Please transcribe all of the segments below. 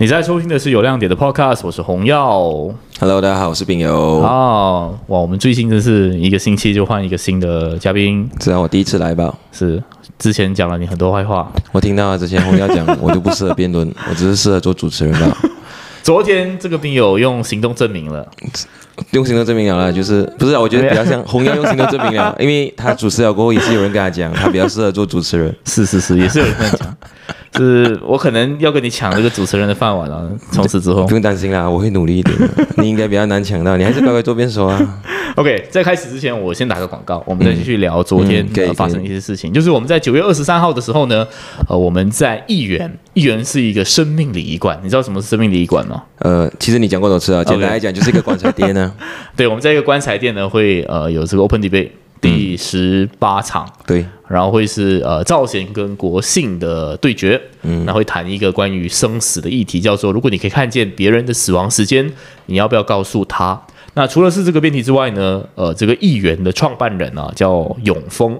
你在收听的是有亮点的 Podcast，我是红耀。Hello，大家好，我是炳友。哦，哇，我们最近真是一个星期就换一个新的嘉宾，这让我第一次来吧。是之前讲了你很多坏话，我听到了之前红耀讲，我就不适合辩论，我只是适合做主持人吧。昨天这个病友用行动证明了，用行动证明了啦，就是不是啊？我觉得比较像红耀用行动证明了，因为他主持了过后，也是有人跟他讲，他比较适合做主持人。是是是，也是有人这样讲，是我可能要跟你抢这个主持人的饭碗了。从此之后不用担心啦，我会努力一点的。你应该比较难抢到，你还是乖乖做辩手啊。OK，在开始之前，我先打个广告，我们再继续聊昨天、嗯呃、发生的一些事情。就是我们在九月二十三号的时候呢，呃，我们在议员，议员是一个生命礼仪馆，你知道什么是生命礼仪馆吗？呃，其实你讲过多次啊，简单来讲就是一个棺材店呢。对，我们在一个棺材店呢，会呃有这个 Open Debate 第十八场，对，然后会是呃赵贤跟国信的对决，嗯，然后会谈一个关于生死的议题，叫做如果你可以看见别人的死亡时间，你要不要告诉他？那除了是这个辩题之外呢，呃，这个议员的创办人啊叫永丰。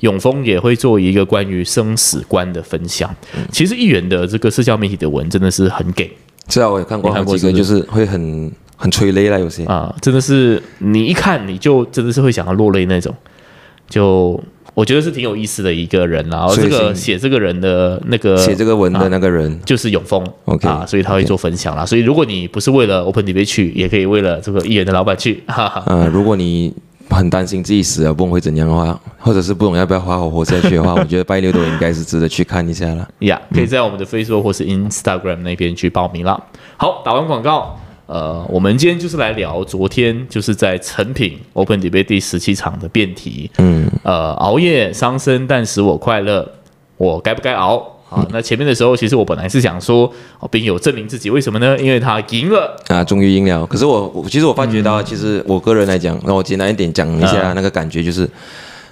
永丰也会做一个关于生死观的分享。其实议员的这个社交媒体的文真的是很给。是啊，我也看过你好几个，就是是会很很催泪了，有些。啊，真的是你一看你就真的是会想要落泪那种。就我觉得是挺有意思的一个人啦，然后这个是写这个人的那个写这个文的那个人，就是永丰 OK，啊，所以他会做分享啦。所以如果你不是为了 Open Debate 去，也可以为了这个艺人的老板去，哈哈。呃，如果你很担心自己死了不懂会怎样的话，或者是不懂要不要好好活下去的话，我觉得拜六都应该是值得去看一下了。呀可以在我们的 Facebook 或是 Instagram 那边去报名了。好，打完广告，呃，我们今天就是来聊昨天就是在成品 Open Debate 第十七场的辩题，嗯，呃，熬夜伤身但使我快乐，我该不该熬？啊，那前面的时候，其实我本来是想说，哦，并有证明自己，为什么呢？因为他赢了，啊，终于赢了。可是我，我其实我发觉到，其实我个人来讲，那我简单一点讲一下嗯那个感觉，就是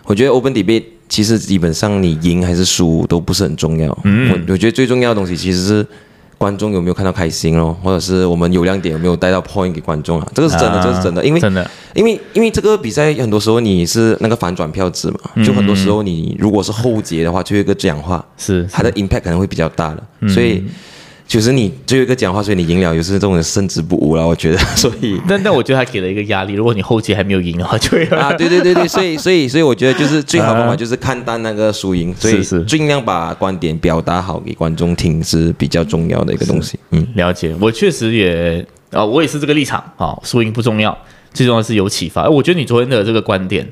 我觉得 Open Debate 其实基本上你赢还是输都不是很重要。嗯，我我觉得最重要的东西其实是。观众有没有看到开心咯，或者是我们有亮点有没有带到 point 给观众啊？这个是真的，啊这个是真的，因为真的，因为因为这个比赛很多时候你是那个反转票制嘛，就很多时候你如果是后节的话，就有一个讲话，是它的 impact 可能会比较大的，所以就是你最后一个讲话，所以你赢了，有时这种人胜之不武了，我觉得，所以。但但我觉得他给了一个压力，如果你后期还没有赢的话，就会啊，对对对对，所以所以所以我觉得就是最好的方法就是看淡那个输赢，所以是是尽量把观点表达好给观众听是比较重要的一个东西。嗯，了解。我确实也啊、我也是这个立场啊，输赢不重要，最重要是有启发。哎我觉得你昨天的这个观点，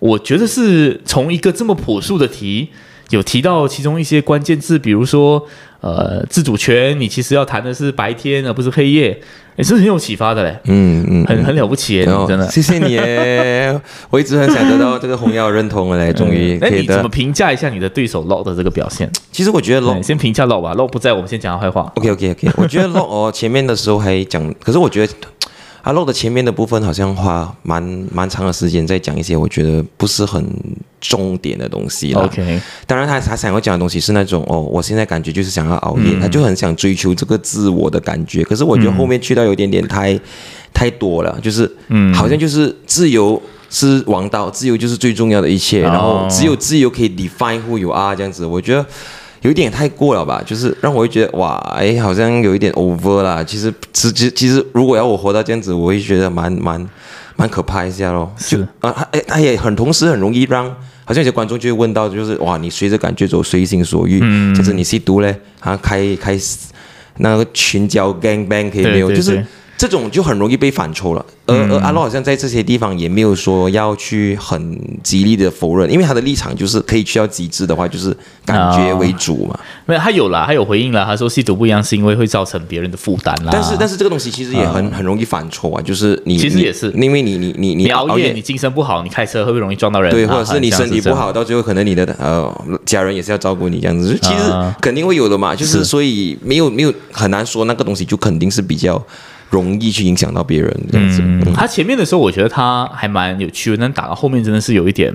我觉得是从一个这么朴素的题，有提到其中一些关键字，比如说呃自主权，你其实要谈的是白天而不是黑夜，也是很有启发的嘞，嗯嗯，很很了不起耶，然后你真的。谢谢你耶，我一直很想得到这个红药认同了嘞，终于可以得那你怎么。评价一下你的对手 Low 的这个表现？其实我觉得 Lock 先评价 Low 吧，Low 不在，我们先讲他坏话。OK OK OK，我觉得 Lock 哦前面的时候还讲，可是我觉得阿 Lock 的前面的部分好像花蛮蛮长的时间在讲一些我觉得不是很重点的东西了。OK，当然他他想要讲的东西是那种哦，我现在感觉就是想要熬夜，嗯他就很想追求这个自我的感觉。可是我觉得后面去到有点点太、太多了，就是嗯好像就是自由。是王道，自由就是最重要的一切，哦然后只有自由可以 define who you are 这样子，我觉得有一点太过了吧，就是让我会觉得哇，哎，好像有一点 over 啦。其实，其实其实如果要我活到这样子，我会觉得蛮蛮蛮可怕一下咯。是啊，他哎，他也很同时很容易让，好像有些观众就会问到，就是哇，你随着感觉走，随心所欲，嗯就是你吸毒嘞，啊，开开那个群交 gang bang 可以没有？就是这种就很容易被反抽了。而而阿洛好像在这些地方也没有说要去很极力的否认，因为他的立场就是可以去到极致的话，就是感觉为主嘛。没有，他有啦，他有回应了。他说吸毒不一样是因为会造成别人的负担啦。但是但是这个东西其实也很、很容易反抽啊，就是你你其实也是因为你你你你熬夜，你精神不好，你开车会不会容易撞到人？对，啊或者是你身体不好，到最后可能你的呃家人也是要照顾你这样子，就其实啊肯定会有的嘛。就是是所以没有没有很难说那个东西就肯定是比较容易去影响到别人这样子。嗯，他前面的时候我觉得他还蛮有趣的，但打到后面真的是有一点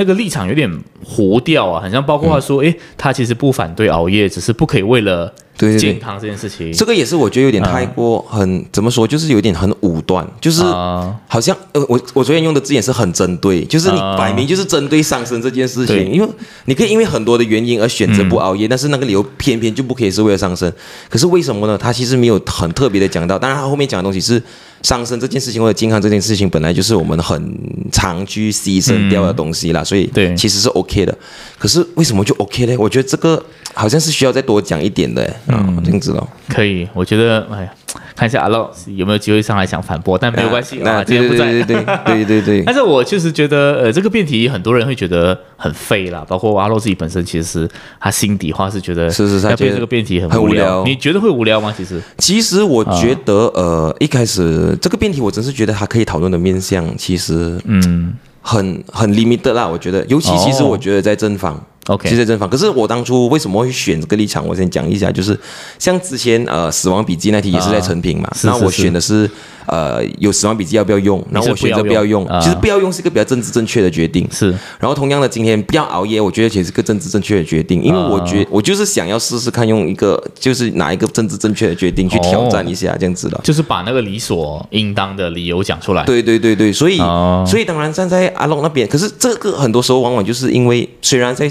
那个立场有点糊掉啊，好像包括他说，诶，他其实不反对熬夜，只是不可以为了健康这件事情，这个也是我觉得有点太过很怎么说，就是有点很武断，就是啊。好像呃，我我昨天用的字眼是很针对，就是你啊摆明就是针对上升这件事对。情，因为你可以因为很多的原因而选择不熬夜，但是那个理由偏偏就不可以是为了上升。可是为什么呢？他其实没有很特别的讲到，当然他后面讲的东西是上升这件事情或者健康这件事情，本来就是我们很常去牺牲掉的东西啦，所以对其实是 OK 的。可是为什么就 OK 呢？我觉得这个好像是需要再多讲一点的，嗯，这样子咯。可以，我觉得，哎呀，看一下阿乐有没有机会上来想反驳，但没有关系那啊，今天不在。对对对对 对对对但是我确实觉得，呃，这个辩题很多人会觉得很废啦，包括阿洛自己本身，其实他心底话是觉得，是是他觉得这个辩题很很无无聊你觉得会无聊吗？其实，其实我觉得，呃，一开始这个辩题，我真是觉得它可以讨论的面向，其实嗯很很 limited 啦。我觉得，尤其其实哦我觉得在正方。，OK，其实在正方，可是我当初为什么会选这个立场？我先讲一下，就是像之前呃《死亡笔记》那题也是在成品嘛，那我选的是呃有《死亡笔记》要不要用，然后我选择不要用其实不要用是一个比较政治正确的决定。是然后同样的，今天不要熬夜，我觉得其实是个政治正确的决定，因为我觉、我就是想要试试看，用一个就是哪一个政治正确的决定去挑战一下，这样子的。就是把那个理所应当的理由讲出来。对对对对，所以、哦所以当然站在阿龙那边，可是这个很多时候往往就是因为虽然在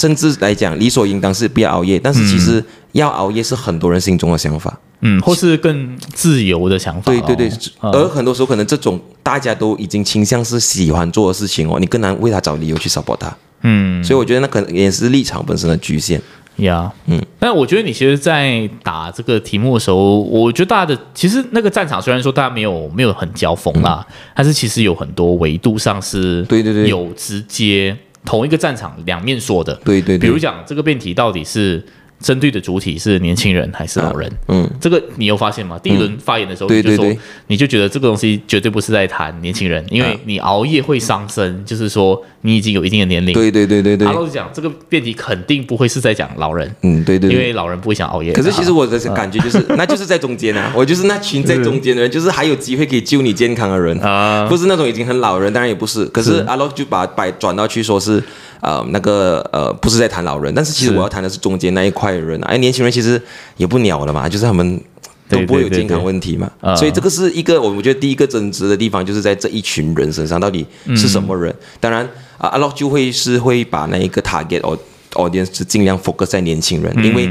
政治来讲理所应当是不要熬夜，但是其实要熬夜是很多人心中的想法。嗯，或是更自由的想法哦。对对对，嗯而很多时候可能这种大家都已经倾向是喜欢做的事情哦，你更难为他找理由去 support 他。嗯所以我觉得那可能也是立场本身的局限。呀，嗯，但我觉得你其实，在打这个题目的时候，我觉得大家的其实那个战场虽然说大家没有没有很交锋啦，但是其实有很多维度上是对对对有直接同一个战场两面说的。对对对，比如讲这个辩题到底是针对的主体是年轻人还是老人？嗯，这个你有发现吗？第一轮发言的时候，你就说对对对你就觉得这个东西绝对不是在谈年轻人，因为你熬夜会伤身，就是说你已经有一定的年龄。对对对对对阿，洛讲这个辩题肯定不会是在讲老人，嗯对对对。因为老人不会想熬夜。可是其实我的感觉就是，那就是在中间啊，我就是那群在中间的人，就是还有机会可以救你健康的人，啊，不是那种已经很老人，当然也不是。可是阿洛就把摆转到去说是，呃，那个呃，不是在谈老人，但是其实我要谈的是中间那一块人啊。哎，年轻人其实也不鸟了嘛，就是他们。都不会有健康问题嘛，所以这个是一个我我觉得第一个争执的地方，就是在这一群人身上到底是什么人。当然啊，阿洛就会是会把那一个 target or audience 是尽量 focus 在年轻人，因为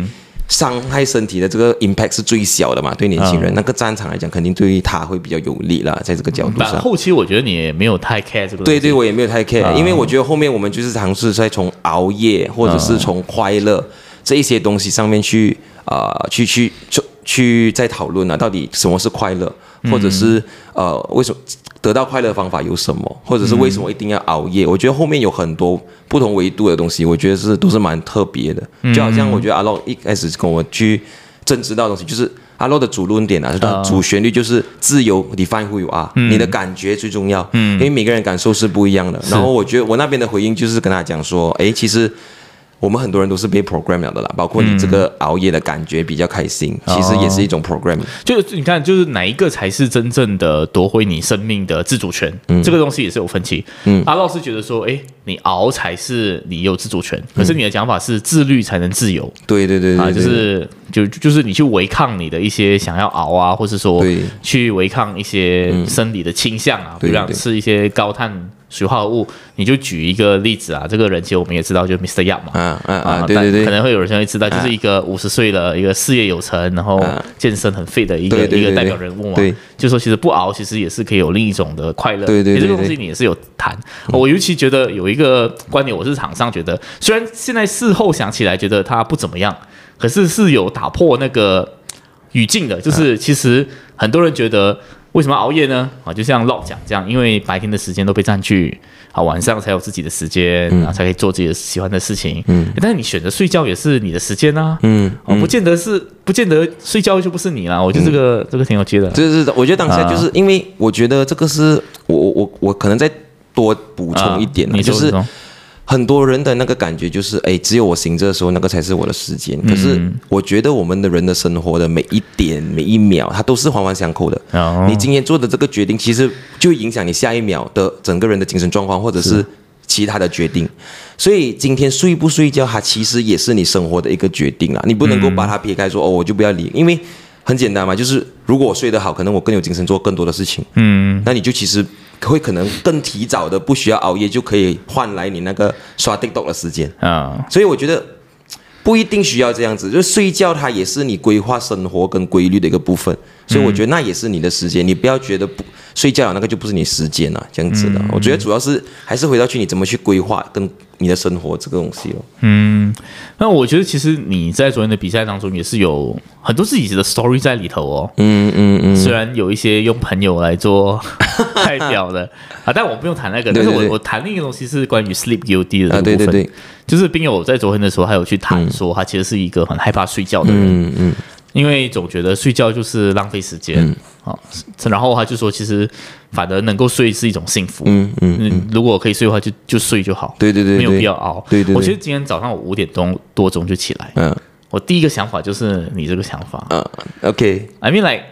伤害身体的这个 impact 是最小的嘛，对年轻人、那个战场来讲，肯定对于他会比较有利啦，在这个角度上。但后期我觉得你也没有太 care 这个东西。对对，我也没有太 care，、啊因为我觉得后面我们就是尝试在从熬夜或者是从快乐这一些东西上面去啊、呃去去去去在讨论啊，到底什么是快乐，或者是呃为什么得到快乐的方法有什么，或者是为什么一定要熬夜？我觉得后面有很多不同维度的东西，我觉得是都是蛮特别的。就好像我觉得阿洛一开始跟我去争执到的东西，就是阿洛的主论点啊，啊主旋律就是自由，define who you are，、你的感觉最重要，嗯，因为每个人感受是不一样的。然后我觉得我那边的回应就是跟他讲说，哎，其实。我们很多人都是被 program 了的啦，包括你这个熬夜的感觉比较开心，其实也是一种 program。就是你看，就是哪一个才是真正的夺回你生命的自主权？这个东西也是有分歧。嗯阿洛是觉得说，哎，你熬才是你有自主权，可是你的讲法是自律才能自由。对对对对啊，就是就就是你去违抗你的一些想要熬啊，或是说去违抗一些生理的倾向啊，比如讲吃一些高碳水化合物，你就举一个例子啊，这个人其实我们也知道，就是 Mr. Yang 嘛。嗯嗯啊，啊，对对对但可，能会有人会知道，就是一个五十岁的一个事业有成，然后啊健身很 fit 的一个一个代表人物嘛。对，就说其实不熬，其实也是可以有另一种的快乐。对对对诶这个东西你也是有谈。我尤其觉得有一个观点，我是场上觉得，虽然现在事后想起来觉得他不怎么样，可是是有打破那个语境的，就是其实很多人觉得。为什么熬夜呢？啊，就像 Lock 讲这样，因为白天的时间都被占据，啊，晚上才有自己的时间，嗯啊，才可以做自己的喜欢的事情。嗯，但是你选择睡觉也是你的时间啊。嗯，哦，不见得是，不见得睡觉就不是你啦。我觉得这个、这个挺有趣的。就是我觉得当下啊就是因为我觉得这个是我我我我可能再多补充一点啊，就是很多人的那个感觉就是，哎，只有我醒着的时候，那个才是我的时间。可是我觉得我们的人的生活的每一点每一秒，它都是环环相扣的。哦。你今天做的这个决定，其实就影响你下一秒的整个人的精神状况，或者是其他的决定。所以今天睡不睡觉，它其实也是你生活的一个决定啊，你不能够把它撇开说哦，我就不要理，因为很简单嘛，就是如果我睡得好，可能我更有精神做更多的事情，嗯，那你就其实会可能更提早的不需要熬夜，就可以换来你那个刷 TikTok 的时间。啊，所以我觉得不一定需要这样子，就是睡觉它也是你规划生活跟规律的一个部分。所以我觉得那也是你的时间，你不要觉得不睡觉那个就不是你时间了，这样子的。我觉得主要是还是回到去你怎么去规划跟你的生活这个东西哦。嗯，那我觉得其实你在昨天的比赛当中也是有很多自己的 story 在里头哦。嗯嗯嗯，虽然有一些用朋友来做代表的啊，但我不用谈那个，但是我我谈另一个东西是关于 sleep guilty 的啊，个部分。对对对，就是冰友在昨天的时候，还有去谈说，他其实是一个很害怕睡觉的人，嗯嗯因为总觉得睡觉就是浪费时间啊、然后他就说，其实反而能够睡是一种幸福。嗯嗯，嗯，如果可以睡的话就，就睡就好，对对对，没有必要熬。对对对我其实今天早上我五点钟多钟就起来，嗯我第一个想法就是你这个想法。嗯，OK，I mean like，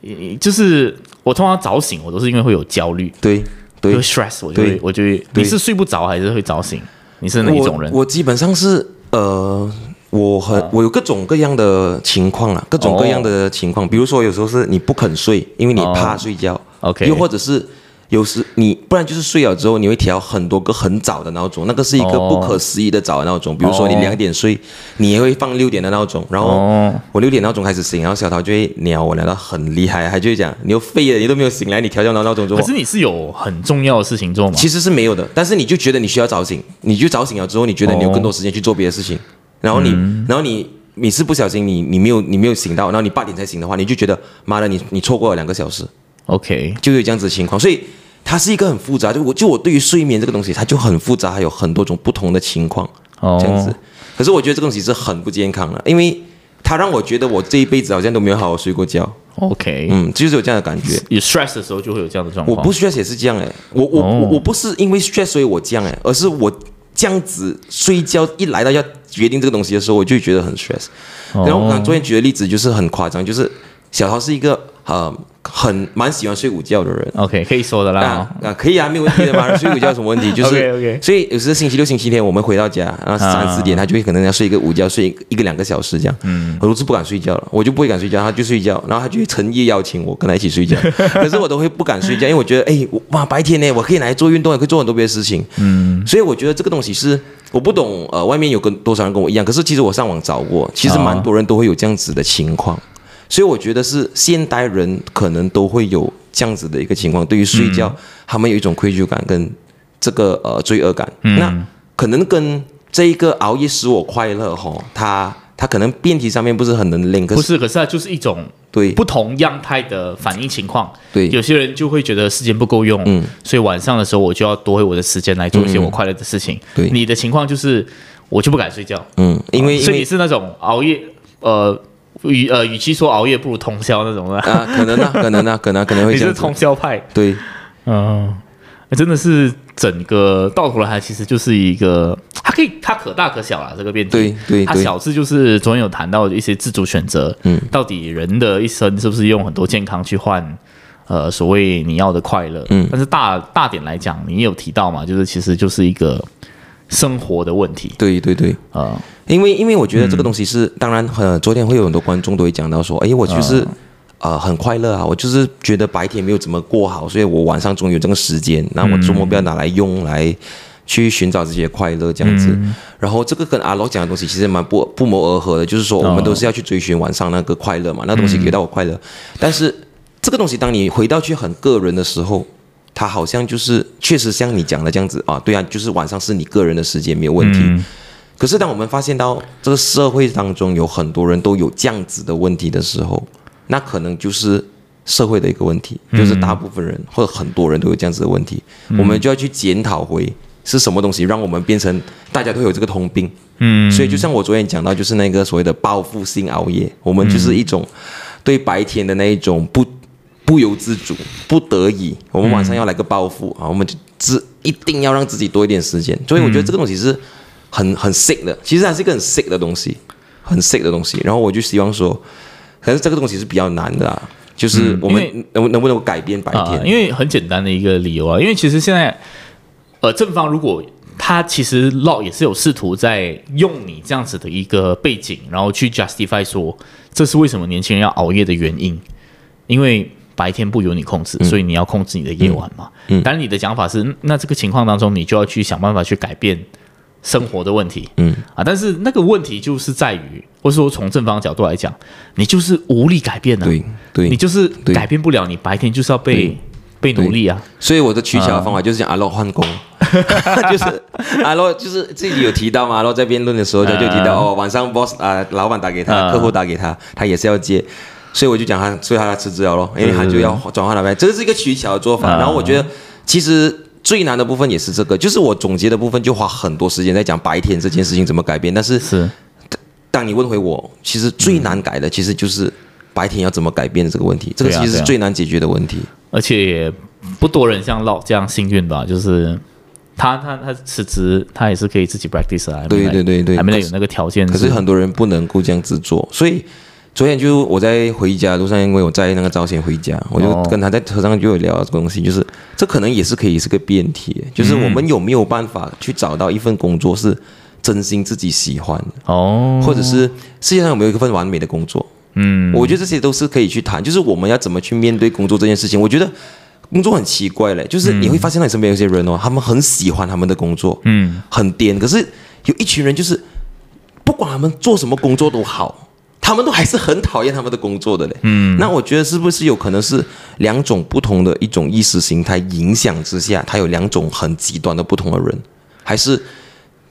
呃就是我通常早醒，我都是因为会有焦虑，对会对，stress，我就会我就会。你是睡不着还是会早醒？你是哪一种人？我我基本上是呃，我很我有各种各样的情况啦，各种各样的情况。比如说有时候是你不肯睡，因为你怕睡觉。OK 又或者是有时你不然就是睡了之后，你会调很多个很早的闹钟，那个是一个哦不可思议的早的闹钟。比如说你哦两点睡，你也会放六点的闹钟，然后哦我六点闹钟开始醒，然后小桃就会鸟我，鸟到很厉害，还就会讲你又废了，你都没有醒来，你调这样的闹钟之后可。是你是有很重要的事情做吗？其实是没有的，但是你就觉得你需要早醒，你就早醒了之后，你觉得你有更多时间去做别的事情，然后你，然后你你是不小心你你没有你没有醒到，然后你八点才醒的话，你就觉得妈的你你错过了两个小时，OK，就有这样子的情况，所以它是一个很复杂，就我就我对于睡眠这个东西，它就很复杂，还有很多种不同的情况哦，这样子。可是我觉得这个东西是很不健康的，因为它让我觉得我这一辈子好像都没有好好睡过觉，OK，嗯，就是有这样的感觉。你 stress 的时候就会有这样的状况。我不 stress 也是这样哎、我我我不是因为 stress 所以我这样哎、而是我这样子睡觉一来到要决定这个东西的时候，我就觉得很 stress。哦然后我刚昨天举的例子就是很夸张，就是小桃是一个呃很蛮喜欢睡午觉的人。OK 可以说的啦啊。啊，可以啊，没有问题的嘛。睡午觉有什么问题？就是所以有时候星期六、星期天我们回到家，然后三四点，他就会可能要睡一个午觉，睡一个两个小时这样。嗯，我都是不敢睡觉了，我就不会敢睡觉，他就睡觉，然后他就会诚夜邀请我跟他一起睡觉，可是我都会不敢睡觉，因为我觉得，哎，哇，白天呢，我可以拿来做运动，也可以做很多别的事情。嗯，所以我觉得这个东西是我不懂，呃，外面有跟多少人跟我一样，可是其实我上网找过，其实蛮多人都会有这样子的情况。所以我觉得是现代人可能都会有这样子的一个情况，对于睡觉，他们有一种愧疚感跟这个呃罪恶感。那可能跟这一个熬夜使我快乐哈，它它可能辩题上面不是很能是不是，可是它就是一种对。不同样态的反应情况。对。有些人就会觉得时间不够用，嗯。所以晚上的时候我就要夺回我的时间来做一些我快乐的事情。对。你的情况就是我就不敢睡觉，嗯，因为因所以你是那种熬夜，呃，与呃，与其说熬夜，不如通宵那种的。啊，可能啊，可能啊，可能可能会 你是这样子，通宵派，对，嗯，真的是整个到头来，它其实就是一个，它可以它可大可小啦，这个辩题。对对对。它小字就是昨天有谈到一些自主选择，嗯，到底人的一生是不是用很多健康去换，呃，所谓你要的快乐，嗯。但是大大点来讲，你也有提到嘛，就是其实就是一个生活的问题，对对对，啊，因为因为我觉得这个东西是，当然呃，昨天会有很多观众都会讲到说，哎，我就是。呃，很快乐啊！我就是觉得白天没有怎么过好，所以我晚上终于有这个时间，那我周末不要拿来用来去寻找这些快乐这样子。然后这个跟阿罗讲的东西其实蛮不不谋而合的，就是说我们都是要去追寻晚上那个快乐嘛，那东西给到我快乐。但是这个东西，当你回到去很个人的时候，它好像就是确实像你讲的这样子啊，对啊，就是晚上是你个人的时间没有问题。可是当我们发现到这个社会当中有很多人都有这样子的问题的时候，那可能就是社会的一个问题，就是大部分人或者很多人都有这样子的问题，我们就要去检讨回是什么东西让我们变成大家都有这个通病。嗯，所以就像我昨天讲到，就是那个所谓的报复性熬夜，我们就是一种对白天的那一种不不由自主、不得已，我们晚上要来个报复啊，我们就只一定要让自己多一点时间。所以我觉得这个东西是很很 sick 的，其实它是一个很 sick 的东西，很 sick 的东西。然后我就希望说，可是这个东西是比较难的啊，就是我们能能不能够改变白天？啊，因为很简单的一个理由啊，因为其实现在，呃，正方如果他其实 Locke 也是有试图在用你这样子的一个背景，然后去 justify 说这是为什么年轻人要熬夜的原因，因为白天不由你控制，所以你要控制你的夜晚嘛。嗯，当然你的讲法是，那这个情况当中，你就要去想办法去改变生活的问题。嗯。啊，但是那个问题就是在于，或者说从正方角度来讲，你就是无力改变的、对对。你就是改变不了，你白天就是要被被努力啊。所以我的取巧的方法就是讲阿洛换工，就是阿洛就是自己有提到嘛，阿洛在辩论的时候他就提到哦，晚上 boss 啊、老板打给他，嗯客户打给他，他也是要接，所以我就讲他，所以他辞职了咯，因为他就要转换了呗，这是一个取巧的做法。嗯然后我觉得其实。最难的部分也是这个，就是我总结的部分就花很多时间在讲白天这件事情怎么改变，但是是，当你问回我，其实最难改的其实就是白天要怎么改变这个问题，这个其实是最难解决的问题。而且也不多人像 Locke 这样幸运吧，就是。他他他辞职，他也是可以自己 practice 啊。对对对对还没有那个条件。可是很多人不能够这样子做，所以昨天就我在回家路上，因为我在那个招贤回家，我就哦跟他在车上就有聊这个东西，就是这可能也是可以是个辩题，就是我们有没有办法去找到一份工作是真心自己喜欢的，哦，或者是世界上有没有一份完美的工作？嗯，我觉得这些都是可以去谈，就是我们要怎么去面对工作这件事情。我觉得工作很奇怪嘞，就是你会发现到你身边有些人哦，他们很喜欢他们的工作，嗯，很颠，可是有一群人就是不管他们做什么工作都好，他们都还是很讨厌他们的工作的嘞。嗯，那我觉得是不是有可能是两种不同的一种意识形态影响之下，他有两种很极端的不同的人，还是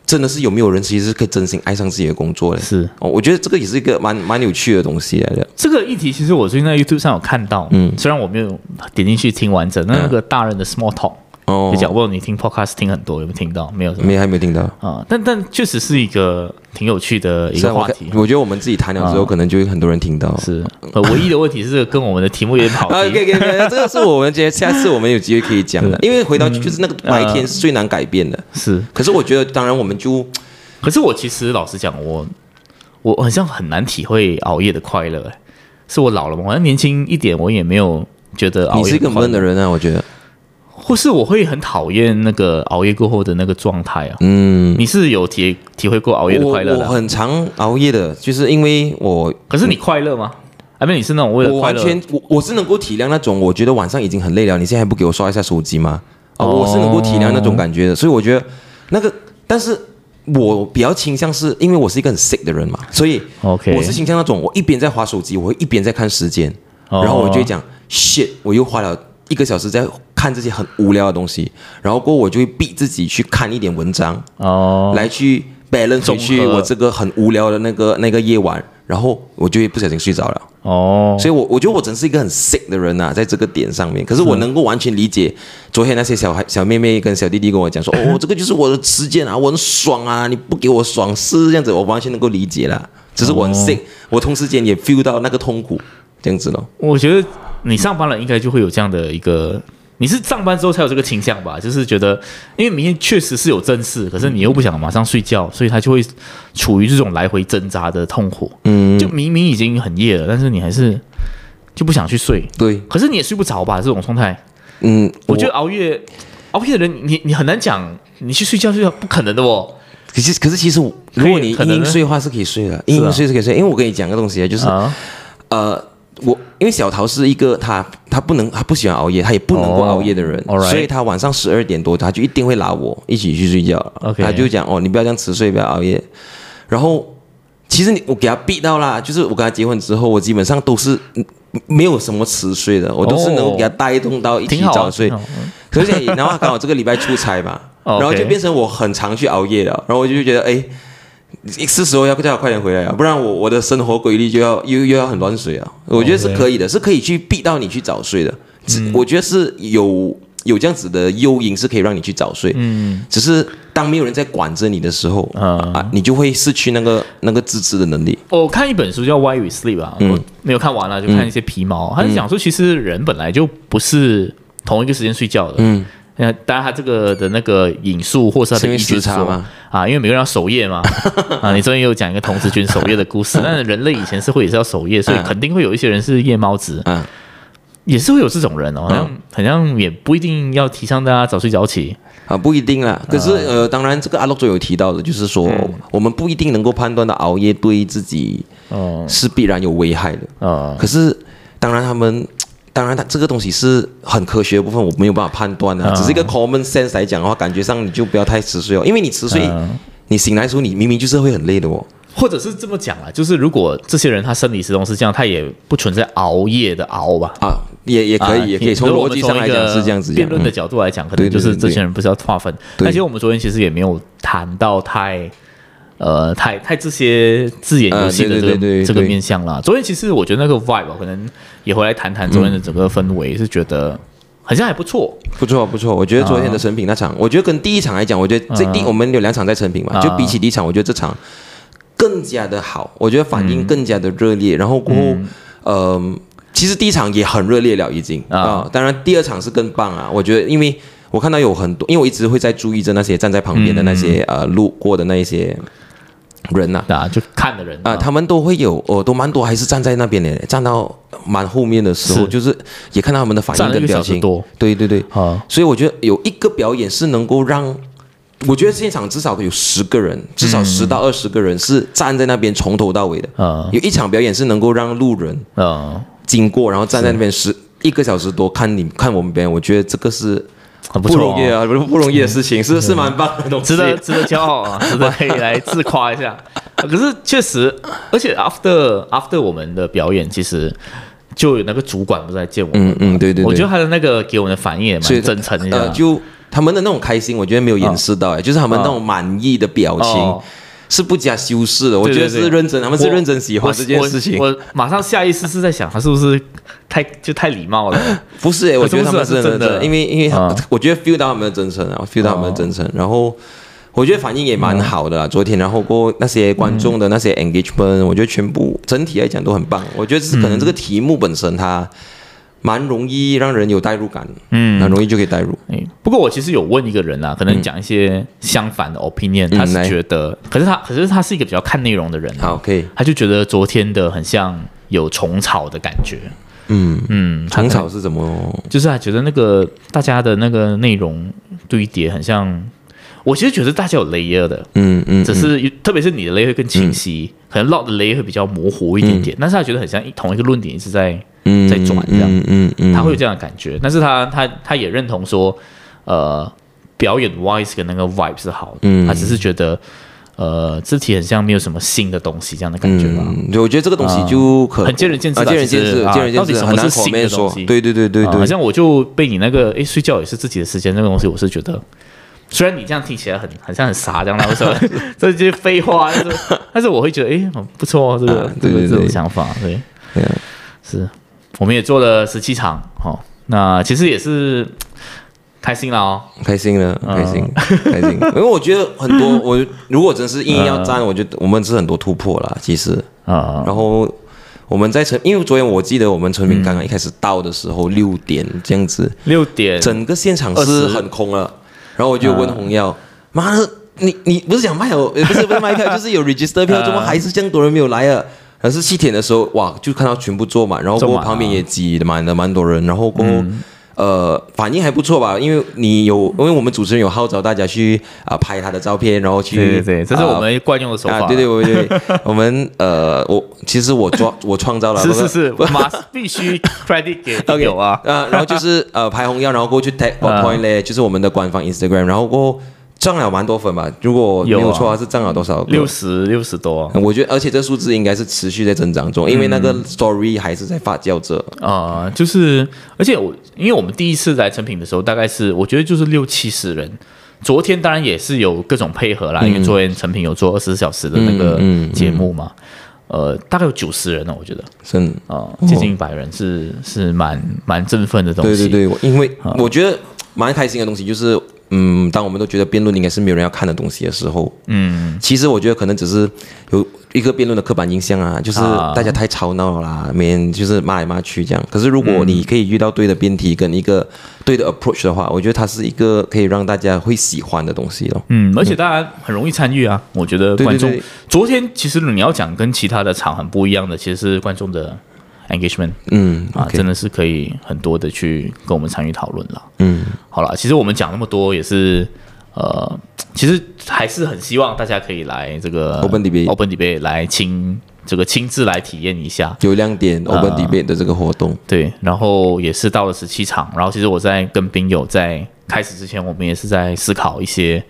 真的是有没有人其实是可以真心爱上自己的工作嘞？是哦，我觉得这个也是一个蛮蛮有趣的东西来的。这个议题，其实我最近在 YouTube 上有看到，嗯，虽然我没有点进去听完整，那那个大人的 small talk 哦就，讲，我你听 podcast 听很多，有没有听到？没有没还没有听到。啊，但但确实是一个挺有趣的一个话题。我觉得我们自己谈了之后，啊可能就会很多人听到。是，呃，唯一的问题是这个跟我们的题目有点跑 啊，可以可。以，这个是我们觉得下次我们有机会可以讲的，因为回到就是那个白天是最难改变的。是，可是我觉得，当然我们就可是我其实老实讲，我我好像很难体会熬夜的快乐。哎是我老了吗？好像年轻一点，我也没有觉得熬夜你是一个闷的人啊，我觉得。或是我会很讨厌那个熬夜过后的那个状态啊。嗯，你是有体体会过熬夜的快乐我我的啊？很常熬夜的，就是因为我可是你快乐吗？还没你是那种为了我快乐完全我我是能够体谅那种，我觉得晚上已经很累了，你现在还不给我刷一下手机吗？啊，哦我是能够体谅那种感觉的，所以我觉得那个，但是我比较倾向是因为我是一个很 sick 的人嘛，所以 OK 我是倾向那种我一边在划手机，我会一边在看时间，哦然后我就会讲 shit，我又花了一个小时在看这些很无聊的东西，然后过后我就会逼自己去看一点文章，哦，来去 balance 回去我这个很无聊的那个那个夜晚，然后我就会不小心睡着了。哦，所以我我觉得我真是一个很 sick 的人呐、在这个点上面。可是我能够完全理解昨天那些小孩、小妹妹跟小弟弟跟我讲说，哦，这个就是我的时间啊，我很爽啊，你不给我爽是这样子，我完全能够理解啦。只是我很 sick，、我同时间也 feel 到那个痛苦，这样子咯。我觉得你上班了应该就会有这样的一个，你是上班之后才有这个倾向吧？就是觉得，因为明天确实是有正事，可是你又不想马上睡觉，所以他就会处于这种来回挣扎的痛苦。嗯，就明明已经很夜了，但是你还是就不想去睡，对，可是你也睡不着吧？这种状态，嗯，我觉得熬夜熬夜的人，你你很难讲，你去睡觉睡觉不可能的哦。可是可是其实如果你可能呢硬硬睡的话是可以睡的，硬硬睡是可以睡。因为我跟你讲个东西啊，就是、啊，呃，我因为小桃是一个他他不能他不喜欢熬夜，他也不能够哦熬夜的人所以他晚上十二点多他就一定会拉我一起去睡觉。他就讲哦，你不要这样迟睡，不要熬夜。然后其实你我给他逼到啦，就是我跟他结婚之后，我基本上都是嗯没有什么迟睡的，我都是能够给他带动到一起早睡挺。好嗯而且然后刚好这个礼拜出差嘛，哦然后就变成我很常去熬夜了，然后我就觉得哎。是时候要叫我快点回来啊，不然我我的生活规律就要又又要很乱水啊。我觉得是可以的，是可以去逼到你去早睡的。只我觉得是有有这样子的诱因是可以让你去早睡。嗯，只是当没有人在管着你的时候，嗯啊，你就会失去那个那个自制的能力。我看一本书叫《Why We Sleep》啊，我没有看完了，就看一些皮毛。他是讲说，其实人本来就不是同一个时间睡觉的。嗯，那当然，他这个的那个引述或是他的依据说时差吗啊，因为每个人要守夜嘛。啊，你昨天有讲一个童子军守夜的故事，但是人类以前是会也是要守夜，所以嗯肯定会有一些人是夜猫子。嗯也是会有这种人哦，好像、嗯好像也不一定要提倡大家早睡早起。啊，不一定啦。可是呃，当然这个阿洛佐有提到的，就是说、我们不一定能够判断到熬夜对自己哦是必然有危害的。嗯，可是当然他们。当然，它这个东西是很科学的部分，我没有办法判断的、嗯只是一个 common sense 来讲的话，感觉上你就不要太迟睡哦，因为你迟睡，嗯你醒来的时候，你明明就是会很累的哦。或者是这么讲啊，就是如果这些人他生理时钟是这样，他也不存在熬夜的熬吧。啊，也也可啊以，也可以从逻辑上来讲是这样子讲。辩论的嗯角度来讲，可能就是对这些人不是要划分。对而且我们昨天其实也没有谈到太。呃，太太这些字眼游戏的这个、这个对面向啦。昨天其实我觉得那个 vibe 啊可能也回来谈谈昨天的整个氛围，是觉得好像还不错。不错不错，我觉得昨天的成品那场，我觉得跟第一场来讲，我觉得这第、嗯我们有两场在成品嘛，啊。就比起第一场，我觉得这场更加的好，我觉得反应更加的热烈，然后过后，嗯。呃，其实第一场也很热烈了已经。啊。啊、当然第二场是更棒啊，我觉得因为。我看到有很多，因为我一直会在注意着那些站在旁边的那些、嗯。呃路过的那一些人呐、啊，就看的人啊，他们都会有，哦，都蛮多，还是站在那边的，站到蛮后面的时候，是。就是也看到他们的反应跟表情。多。对对对，啊，所以我觉得有一个表演是能够让，我觉得现场至少有十个人，至少十到二十个人是站在那边从头到尾的。嗯有一场表演是能够让路人啊，经过，然后站在那边十一个小时多看你看我们表演，我觉得这个是很不、容易啊，不不容易的事情，是是蛮棒的东西。值得值得骄傲啊，值得可以来自夸一下。可是确实，而且 after after 我们的表演，其实就有那个主管不是来见我们，嗯嗯，对对对，我觉得他的那个给我们的反应也蛮真诚的，呃，就他们的那种开心，我觉得没有掩饰到、哎、就是他们那种满意的表情。哦是不加修饰的，我觉得是认真，他们是认真喜欢我这件事情。我我马上下意识是在想，他是不是太就太礼貌了？不是哎、我觉得他们是真的，因为因为我觉得 feel 到他们的真诚啊，feel 到他们的真诚，然后我觉得反应也蛮好的啦。昨天，然后过那些观众的那些 engagement，、我觉得全部整体来讲都很棒。我觉得是可能这个题目本身它蛮容易让人有代入感，嗯，很容易就可以代入。哎，不过我其实有问一个人啊，可能讲一些相反的 opinion，、嗯他是觉得，可是他可是他是一个比较看内容的人、啊，好，可以，他就觉得昨天的很像有虫草的感觉，嗯，嗯，虫草是怎么？就是他觉得那个大家的那个内容堆叠很像，我其实觉得大家有 layer 的，嗯嗯，只是特别是你的 layer 会更清晰，可能 lot 的 layer 会比较模糊一点点，但是他觉得很像一同一个论点一直在嗯在转这样。嗯嗯嗯，他会有这样的感觉，但是他他他也认同说，呃，表演 wise 跟那个 vibe 是好的，嗯。他只是觉得。呃，肢体很像没有什么新的东西这样的感觉吧，嗯，对，我觉得这个东西就可很见仁见智啊见仁见智，见仁见智，到底什么是新的东西。说。对对对对对，啊好像我就被你那个哎，睡觉也是自己的时间那个东西，我是觉得，虽然你这样听起来很很像很傻这样，为什么？这些废话？但是但是我会觉得哎，很不错哦，这个、这个这种想法，对，是，我们也做了十七场，哦，那其实也是开心了哦，开心了，嗯开心，开心。因为我觉得很多，我如果真是硬要站，我觉得我们是很多突破了，其实。啊、然后我们在成，因为昨天我记得我们成品刚刚一开始到的时候六点这样子，六点整个现场是很空了。然后我就问红耀：“妈的，你你不是想卖哦？也不是不是卖票，就是有 register 票，啊怎么还是这样多人没有来啊？”可是七点的时候，哇，就看到全部坐满，然后过旁边也挤满了蛮多人，然后过后。呃，反应还不错吧？因为你有，因为我们主持人有号召大家去啊、拍他的照片，然后去对对对，这是啊我们惯用的手法、啊，对对对对，我们呃，我其实我创 我创造了，是是是，马必须 credit 给队 OK 友啊，呃，然后就是呃拍红药，然后过去 take a point 嘞，就是我们的官方 Instagram，然后过后涨了蛮多粉吧，如果没有错啊，是涨了多少？六十六十多。我觉得，而且这数字应该是持续在增长中，因为那个 story 还是在发酵着。啊、就是而且我因为我们第一次来成品的时候，大概是我觉得就是六七十人。昨天当然也是有各种配合啦，因为昨天成品有做二十四小时的那个节目嘛，呃，大概有九十人呢，我觉得。真啊、接近一百人是是蛮蛮振奋的东西。对对对，因为啊。我觉得蛮开心的东西就是，嗯，当我们都觉得辩论应该是没有人要看的东西的时候，嗯，其实我觉得可能只是有一个辩论的刻板印象啊，就是啊大家太吵闹了啦，每人就是骂来骂去这样。可是如嗯果你可以遇到对的辩题跟一个对的 approach 的话，我觉得它是一个可以让大家会喜欢的东西咯。嗯，而且大家很容易参与啊。我觉得观众对昨天其实你要讲跟其他的场很不一样的，其实是观众的 engagement 嗯啊真的是可以很多的去跟我们参与讨论了。嗯，好了，其实我们讲那么多也是，呃，其实还是很希望大家可以来这个 Open debate Open Debate 来亲这个亲自来体验一下。有亮点呃 Open Debate 的这个活动，对，然后也是到了十七场，然后其实我在跟兵友在开始之前，我们也是在思考一些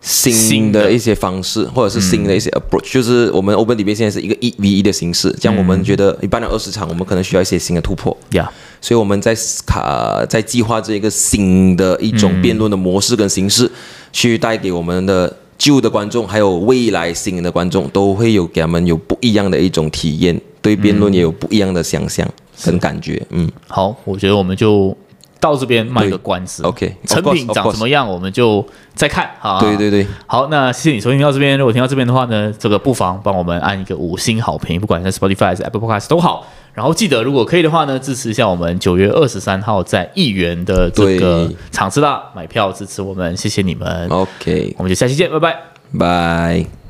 新的一些方式，或者是新的一些 approach，、就是我们 Open Debate 现在是一个一 v 一的形式，这样我嗯们觉得一般的二十场，我们可能需要一些新的突破。呀所以我们在卡在计划这一个新的一种辩论的模式跟形式，去带给我们的旧的观众，还有未来新的观众，都会有给他们有不一样的一种体验，对辩论也有不一样的想象跟感觉。嗯，好，我觉得我们就到这边卖个关子。OK，成品长怎么样，我们就再看啊。对对对，好，那谢谢你收听到这边。如果听到这边的话呢，这个不妨帮我们按一个五星好评，不管是 Spotify 还是 Apple Podcast 都好。然后记得，如果可以的话呢，支持一下我们九月二十三号在议员的这个对场次啦，买票支持我们，谢谢你们。OK，我们就下期见，拜拜。拜。